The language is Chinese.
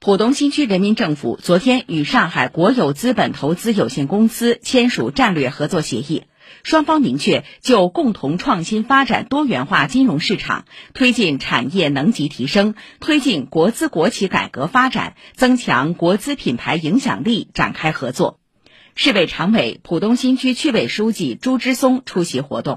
浦东新区人民政府昨天与上海国有资本投资有限公司签署战略合作协议双方明确就共同创新发展多元化金融市场推进产业能级提升推进国资国企改革发展增强国资品牌影响力展开合作。市委常委浦东新区区委书记朱之松出席活动。